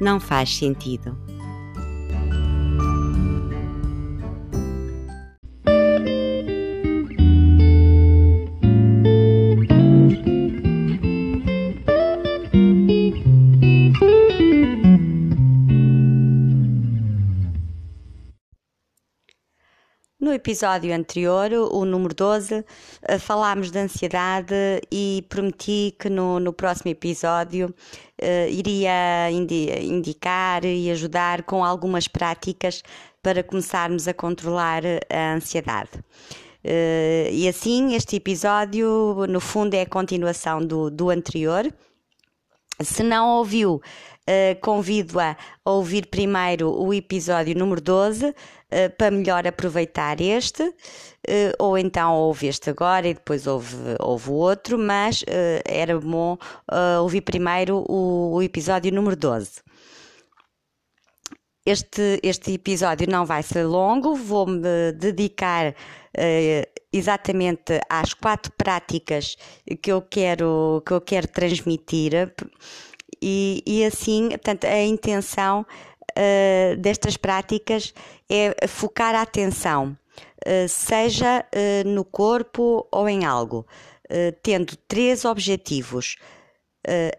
não faz sentido. Episódio anterior, o número 12, eh, falámos de ansiedade e prometi que no, no próximo episódio uh, iria indi indicar e ajudar com algumas práticas para começarmos a controlar a ansiedade. Uh, e assim, este episódio, no fundo, é a continuação do, do anterior. Se não ouviu, uh, convido-a a ouvir primeiro o episódio número 12 uh, para melhor aproveitar este, uh, ou então ouve este agora e depois ouve, ouve o outro, mas era bom ouvir primeiro o, o, episódio número 12. Este, este episódio não vai ser longo, vou-me dedicar exatamente às quatro práticas que eu quero, que eu quero transmitir e, e assim, portanto, a intenção uh, destas práticas é focar a atenção, uh, seja no corpo ou em algo, tendo três objetivos.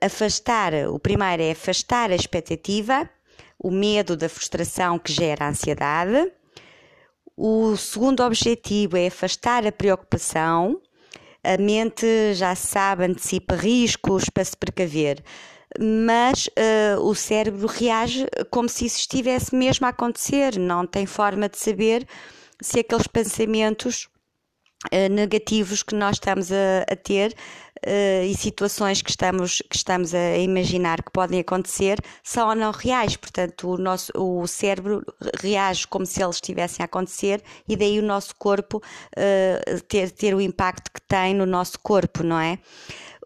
afastar, o primeiro é afastar a expectativa, o medo da frustração que gera a ansiedade. O segundo objetivo é afastar a preocupação. A mente já sabe, antecipa riscos para se precaver mas uh, o cérebro reage como se isso estivesse mesmo a acontecer, não tem forma de saber se aqueles pensamentos negativos que nós estamos a, a ter uh, e situações que estamos, que estamos a imaginar que podem acontecer são ou não reais. Portanto, o, nosso, o cérebro reage como se eles estivessem a acontecer e daí o nosso corpo ter, ter o impacto que tem no nosso corpo, não é?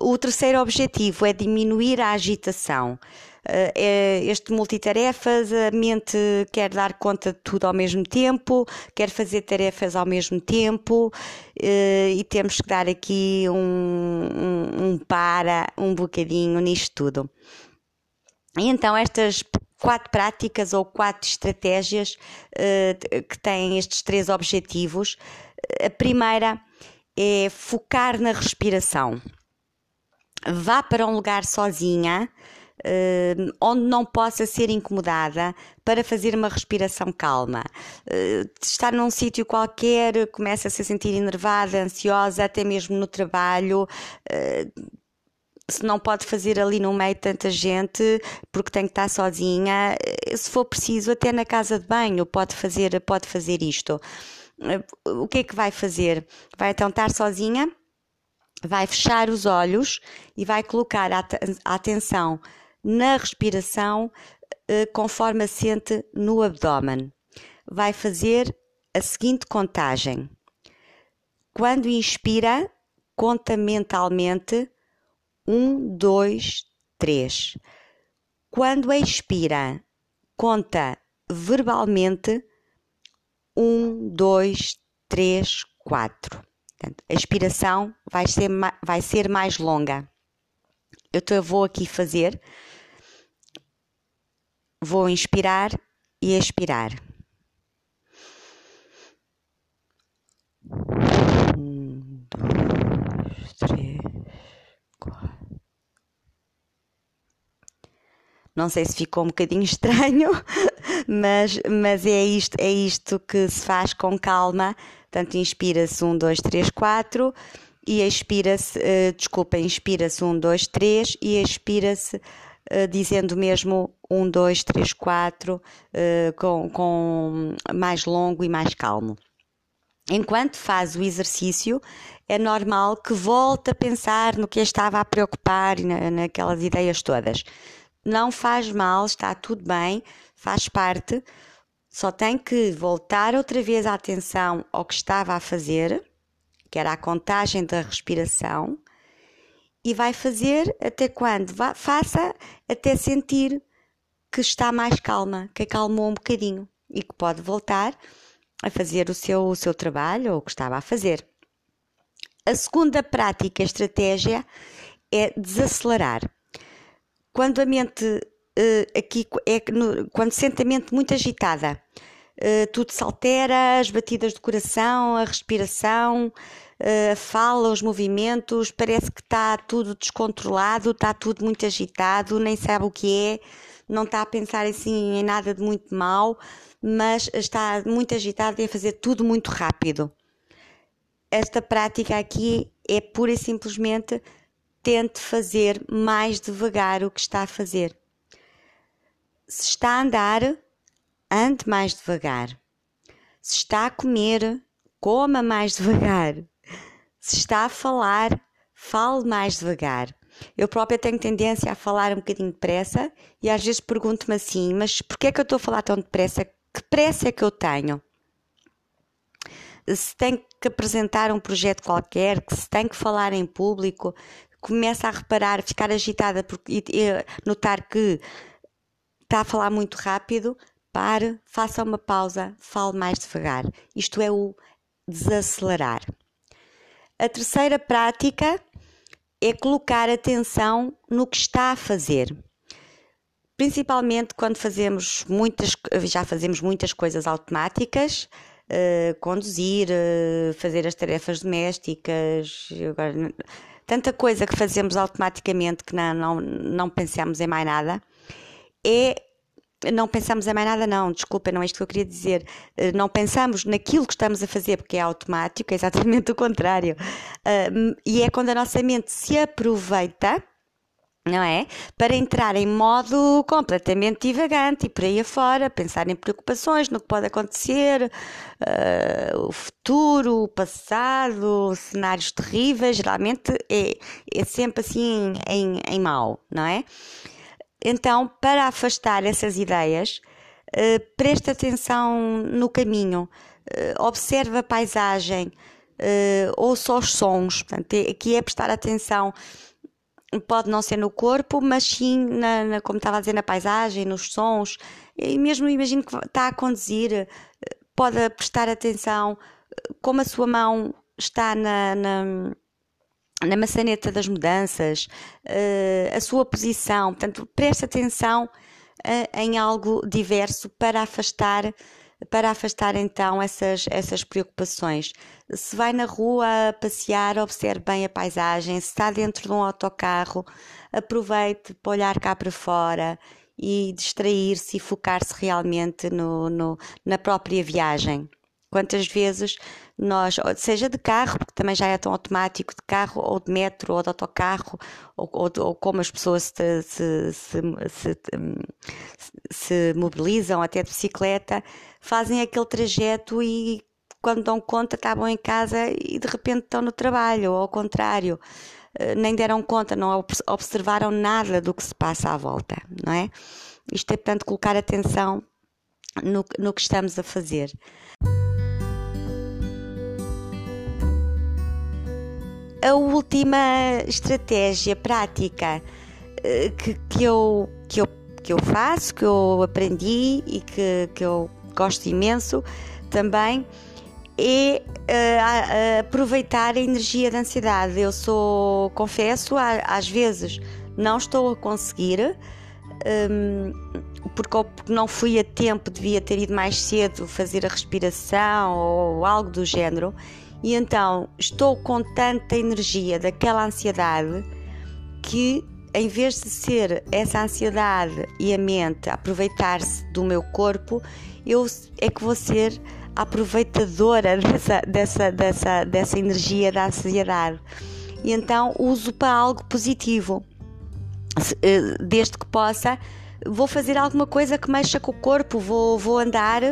O terceiro objetivo é diminuir a agitação. Eh, é este multitarefas, a mente quer dar conta de tudo ao mesmo tempo, quer fazer tarefas ao mesmo tempo eh, e temos que dar aqui um, um, um para um bocadinho nisto tudo. E então estas quatro práticas ou quatro estratégias uh, que têm estes três objetivos. A primeira é focar na respiração vá para um lugar sozinha, Uh, onde não possa ser incomodada para fazer uma respiração calma. Uh, estar num sítio qualquer, começa a se sentir enervada, ansiosa, até mesmo no trabalho. Uh, se não pode fazer ali no meio tanta gente porque tem que estar sozinha, se for preciso, até na casa de banho pode fazer, pode fazer isto. O que é que vai fazer? Vai então estar sozinha? vai fechar os olhos e vai colocar a, atenção na respiração eh, conforme assente no abdômen. Vai fazer a seguinte contagem. Quando inspira, conta mentalmente um, dois, três. Quando expira, conta verbalmente um, dois, três, quatro. Portanto, a expiração vai ser, vai ser mais longa. Eu vou aqui fazer, vou inspirar e expirar. Um, dois, três, quatro. Não sei se ficou um bocadinho estranho, mas, mas é, isto, é isto que se faz com calma Portanto, inspira-se 1, 2, 3, 4 e expira-se, uh, desculpa, inspira-se 1, 2, 3 e expira-se uh, dizendo mesmo 1, 2, 3, 4 com, com mais longo e mais calmo. Enquanto faz o exercício, é normal que volte a pensar no que estava a preocupar e na, naquelas ideias todas. não faz mal, está tudo bem, faz parte. Só tem que voltar outra vez a atenção ao que estava a fazer, que era a contagem da respiração, e vai fazer até quando? Faça até sentir que está mais calma, que acalmou um bocadinho e que pode voltar a fazer o seu, o seu trabalho ou o que estava a fazer. A segunda prática, estratégia, é desacelerar. Quando a mente uh, aqui é quando sente a mente muito agitada, uh, tudo se altera, as batidas do coração, a respiração, uh, a fala, os movimentos, parece que está tudo descontrolado, está tudo muito agitado, nem sabe o que é, não está a pensar assim em nada de muito mal, mas está muito agitado e a fazer tudo muito rápido. Esta prática aqui é pura e simplesmente tente fazer mais devagar o que está a fazer. Se está a andar, ande mais devagar. Se está a comer, coma mais devagar. Se está a falar, fale mais devagar. Eu própria tenho tendência a falar um bocadinho depressa e às vezes pergunto-me assim: mas porquê é que eu estou a falar tão depressa? Que pressa é que eu tenho? Se tem que apresentar um projeto qualquer, que se tem que falar em público, começa a reparar, ficar agitada porque, e, notar que está a falar muito rápido, pare, faça uma pausa, fale mais devagar. Isto é o desacelerar. A terceira prática é colocar atenção no que está a fazer. Principalmente quando fazemos muitas, já fazemos muitas coisas automáticas, uh, conduzir, uh, fazer as tarefas domésticas, agora, tanta coisa que fazemos automaticamente que não, não, não pensamos em mais nada, é não pensamos em mais nada, não, desculpa, não é isto que eu queria dizer. Eh, não pensamos naquilo que estamos a fazer porque é automático, é exatamente o contrário. E é quando a nossa mente se aproveita não é? Para entrar em modo completamente divagante e por aí afora, pensar em preocupações, no que pode acontecer, uh, o futuro, o passado, cenários terríveis, geralmente é, é sempre assim em, em não é? Então, para afastar essas ideias, uh, preste atenção no caminho, uh, observe a paisagem, uh, ouça os sons, portanto, é, aqui é prestar atenção. Pode não ser no corpo, mas sim, na, na, como estava a dizer, na paisagem, nos sons, e mesmo imagino que está a conduzir, pode prestar atenção como a sua mão está na, na, na maçaneta das mudanças, uh, a sua posição, portanto, preste atenção uh, em algo diverso para afastar para afastar então essas, essas preocupações. Se vai na rua passear, observe bem a paisagem. Se está dentro de um autocarro, aproveite para olhar cá para fora e distrair-se e focar-se realmente no, no, na própria viagem. Quantas vezes nós, seja de carro, porque também já é tão automático, de carro ou de metro ou de autocarro, ou, ou, ou como as pessoas se, se, se, se, mobilizam, até de bicicleta, fazem aquele trajeto e quando dão conta estavam em casa e de repente estão no trabalho, ou ao contrário, eh, nem deram conta, não observaram nada do que se passa à volta, não é? Isto é, portanto, colocar atenção no, no que estamos a fazer. A última estratégia prática eh, que, que, eu, que, eu, que eu faço, que eu aprendi e que, que eu gosto imenso também é uh, aproveitar a energia da ansiedade. Eu sou, confesso, às vezes não estou a conseguir, um, porque não fui a tempo, devia ter ido mais cedo fazer a respiração ou algo do género e então estou com tanta energia daquela ansiedade que, em vez de ser essa ansiedade e a mente aproveitar-se do meu corpo, eu é que vou ser aproveitadora dessa, dessa, dessa, dessa energia da ansiedade. E então uso para algo positivo. Eh, desde que possa, vou fazer alguma coisa que mexa com o corpo, vou, vou andar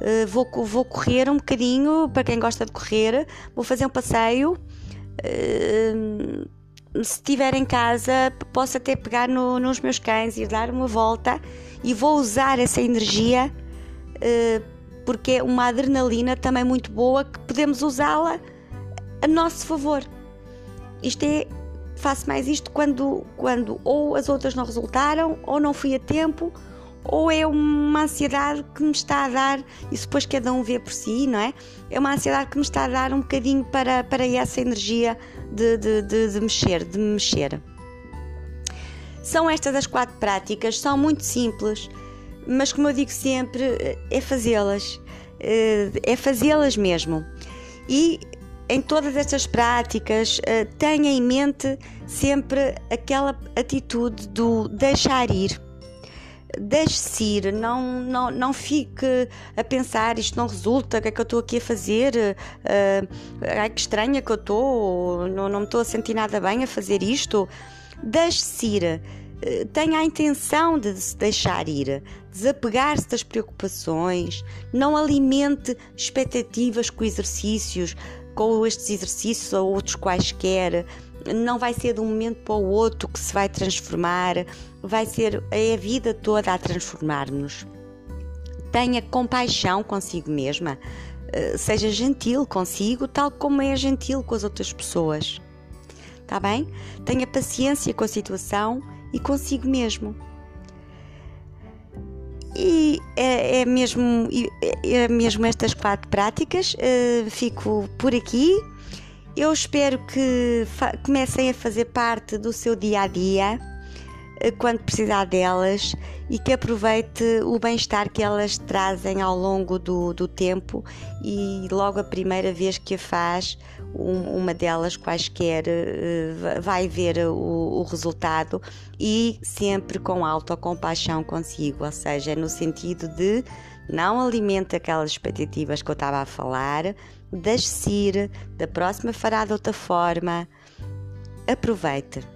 Uh, vou, vou correr um bocadinho, para quem gosta de correr, vou fazer um passeio, uh, se estiver em casa, posso até pegar no, nos meus cães e dar uma volta e vou usar essa energia uh, porque é uma adrenalina também muito boa que podemos usá-la a nosso favor. Isto é, faço mais isto quando, quando ou as outras não resultaram, ou não fui a tempo, ou é uma ansiedade que me está a dar, isso depois cada um vê por si, não é? É uma ansiedade que me está a dar um bocadinho para, para essa energia de, de, de, de mexer, de me mexer. São estas as quatro práticas, são muito simples, mas como eu digo sempre, é fazê-las, é fazê-las mesmo. E em todas estas práticas, tenha em mente sempre aquela atitude do deixar ir deixe-se ir, não, não, não fique a pensar isto não resulta, o que é que eu estou aqui a fazer? Uh, ai que estranha que eu estou, não, não me estou a sentir nada bem a fazer isto. Deixe-se ir, uh, tenha a intenção de se deixar ir, desapegar-se das preocupações, não alimente expectativas com exercícios, com estes exercícios ou outros quaisquer. Não vai ser de um momento para o outro que se vai transformar, vai ser é a vida toda a transformar-nos. Tenha compaixão consigo mesma, eh, seja gentil consigo, tal como é gentil com as outras pessoas. Está bem? Tenha paciência com a situação e consigo mesmo. E é, é mesmo, é mesmo estas quatro práticas. Uh, fico por aqui. Eu espero que comecem a fazer parte do seu dia a dia eh, quando precisar delas e que aproveite o bem-estar que elas trazem ao longo do, do tempo e logo a primeira vez que a faz, um, uma delas quaisquer uh, vai ver o, o, resultado e sempre com autocompaixão consigo, ou seja, no sentido de não alimente aquelas expectativas que eu estava a falar, deixe-se ir, da próxima fará de outra forma. Aproveite.